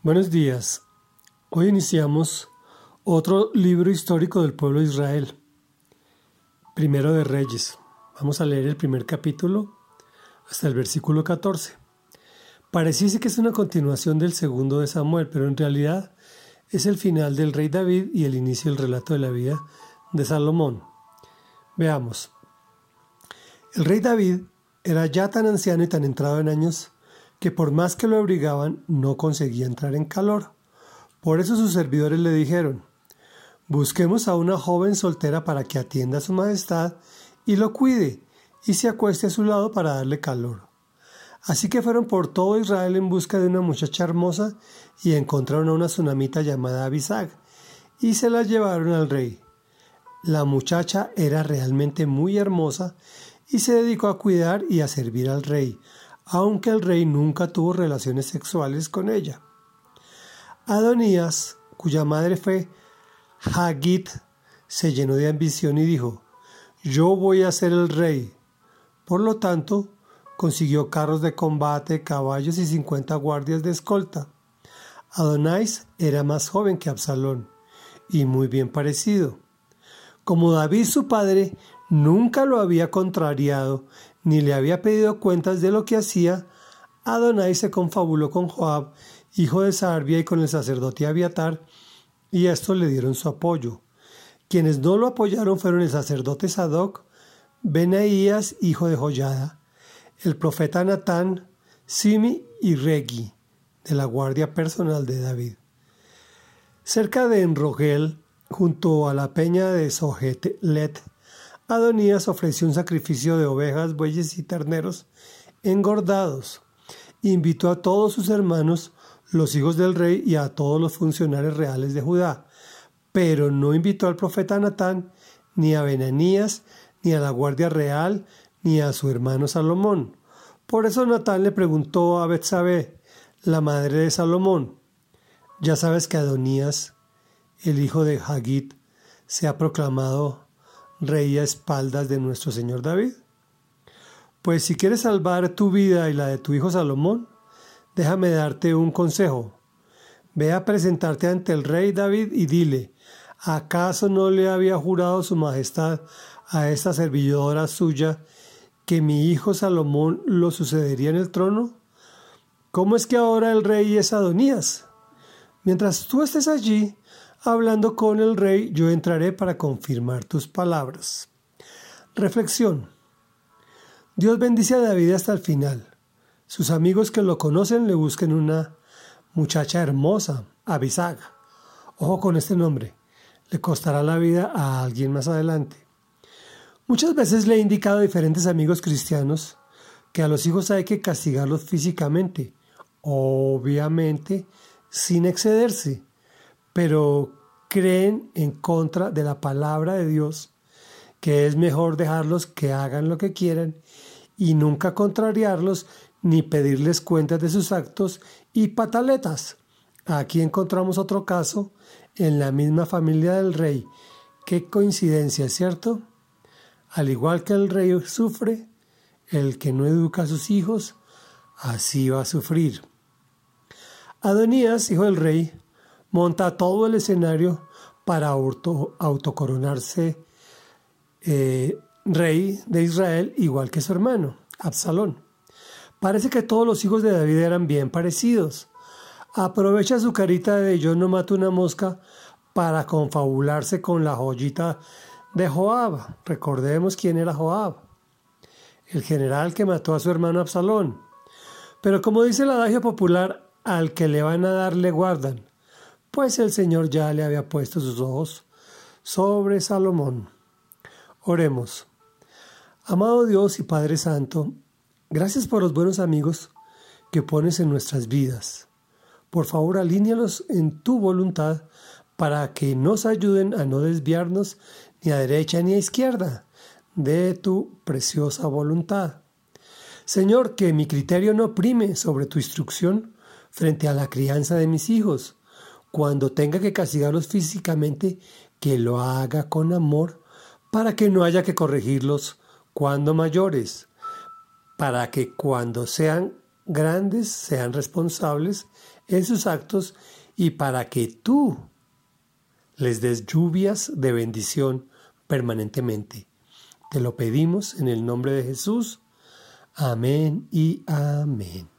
Buenos días. Hoy iniciamos otro libro histórico del pueblo de Israel, Primero de Reyes. Vamos a leer el primer capítulo hasta el versículo 14. Pareciese que es una continuación del segundo de Samuel, pero en realidad es el final del rey David y el inicio del relato de la vida de Salomón. Veamos. El rey David era ya tan anciano y tan entrado en años que por más que lo obligaban no conseguía entrar en calor. Por eso sus servidores le dijeron, busquemos a una joven soltera para que atienda a su majestad y lo cuide y se acueste a su lado para darle calor. Así que fueron por todo Israel en busca de una muchacha hermosa y encontraron a una tsunamita llamada Abisag y se la llevaron al rey. La muchacha era realmente muy hermosa y se dedicó a cuidar y a servir al rey, aunque el rey nunca tuvo relaciones sexuales con ella. Adonías, cuya madre fue Hagit, se llenó de ambición y dijo, yo voy a ser el rey. Por lo tanto, consiguió carros de combate, caballos y cincuenta guardias de escolta. Adonais era más joven que Absalón y muy bien parecido. Como David su padre nunca lo había contrariado ni le había pedido cuentas de lo que hacía, Adonai se confabuló con Joab, hijo de Sarbia, y con el sacerdote Abiatar, y estos le dieron su apoyo. Quienes no lo apoyaron fueron el sacerdote Sadoc, Benaías, hijo de Joyada, el profeta Natán, Simi y Regi, de la guardia personal de David. Cerca de Enrogel, junto a la peña de Sohelet, Adonías ofreció un sacrificio de ovejas, bueyes y terneros engordados. Invitó a todos sus hermanos, los hijos del rey, y a todos los funcionarios reales de Judá, pero no invitó al profeta Natán, ni a Benanías, ni a la guardia real, ni a su hermano Salomón. Por eso Natán le preguntó a Betsabé, la madre de Salomón, ¿ya sabes que Adonías, el hijo de Hagit, se ha proclamado rey a espaldas de nuestro Señor David? Pues si quieres salvar tu vida y la de tu hijo Salomón, déjame darte un consejo. Ve a presentarte ante el rey David y dile, ¿acaso no le había jurado su majestad a esta servidora suya que mi hijo Salomón lo sucedería en el trono? ¿Cómo es que ahora el rey es Adonías? Mientras tú estés allí, hablando con el rey, yo entraré para confirmar tus palabras. Reflexión. Dios bendice a David hasta el final. Sus amigos que lo conocen le busquen una muchacha hermosa, Abisag. Ojo con este nombre, le costará la vida a alguien más adelante. Muchas veces le he indicado a diferentes amigos cristianos que a los hijos hay que castigarlos físicamente, obviamente sin excederse pero creen en contra de la palabra de Dios, que es mejor dejarlos que hagan lo que quieran y nunca contrariarlos ni pedirles cuentas de sus actos y pataletas. Aquí encontramos otro caso en la misma familia del rey. Qué coincidencia, ¿cierto? Al igual que el rey sufre, el que no educa a sus hijos, así va a sufrir. Adonías, hijo del rey, monta todo el escenario para autocoronarse eh, rey de Israel, igual que su hermano, Absalón. Parece que todos los hijos de David eran bien parecidos. Aprovecha su carita de yo no mato una mosca para confabularse con la joyita de Joab. Recordemos quién era Joab, el general que mató a su hermano Absalón. Pero como dice el adagio popular, al que le van a dar le guardan pues el Señor ya le había puesto sus ojos sobre Salomón. Oremos. Amado Dios y Padre Santo, gracias por los buenos amigos que pones en nuestras vidas. Por favor, alíñalos en tu voluntad para que nos ayuden a no desviarnos ni a derecha ni a izquierda de tu preciosa voluntad. Señor, que mi criterio no prime sobre tu instrucción frente a la crianza de mis hijos, cuando tenga que castigarlos físicamente, que lo haga con amor, para que no haya que corregirlos cuando mayores, para que cuando sean grandes sean responsables en sus actos y para que tú les des lluvias de bendición permanentemente. Te lo pedimos en el nombre de Jesús. Amén y amén.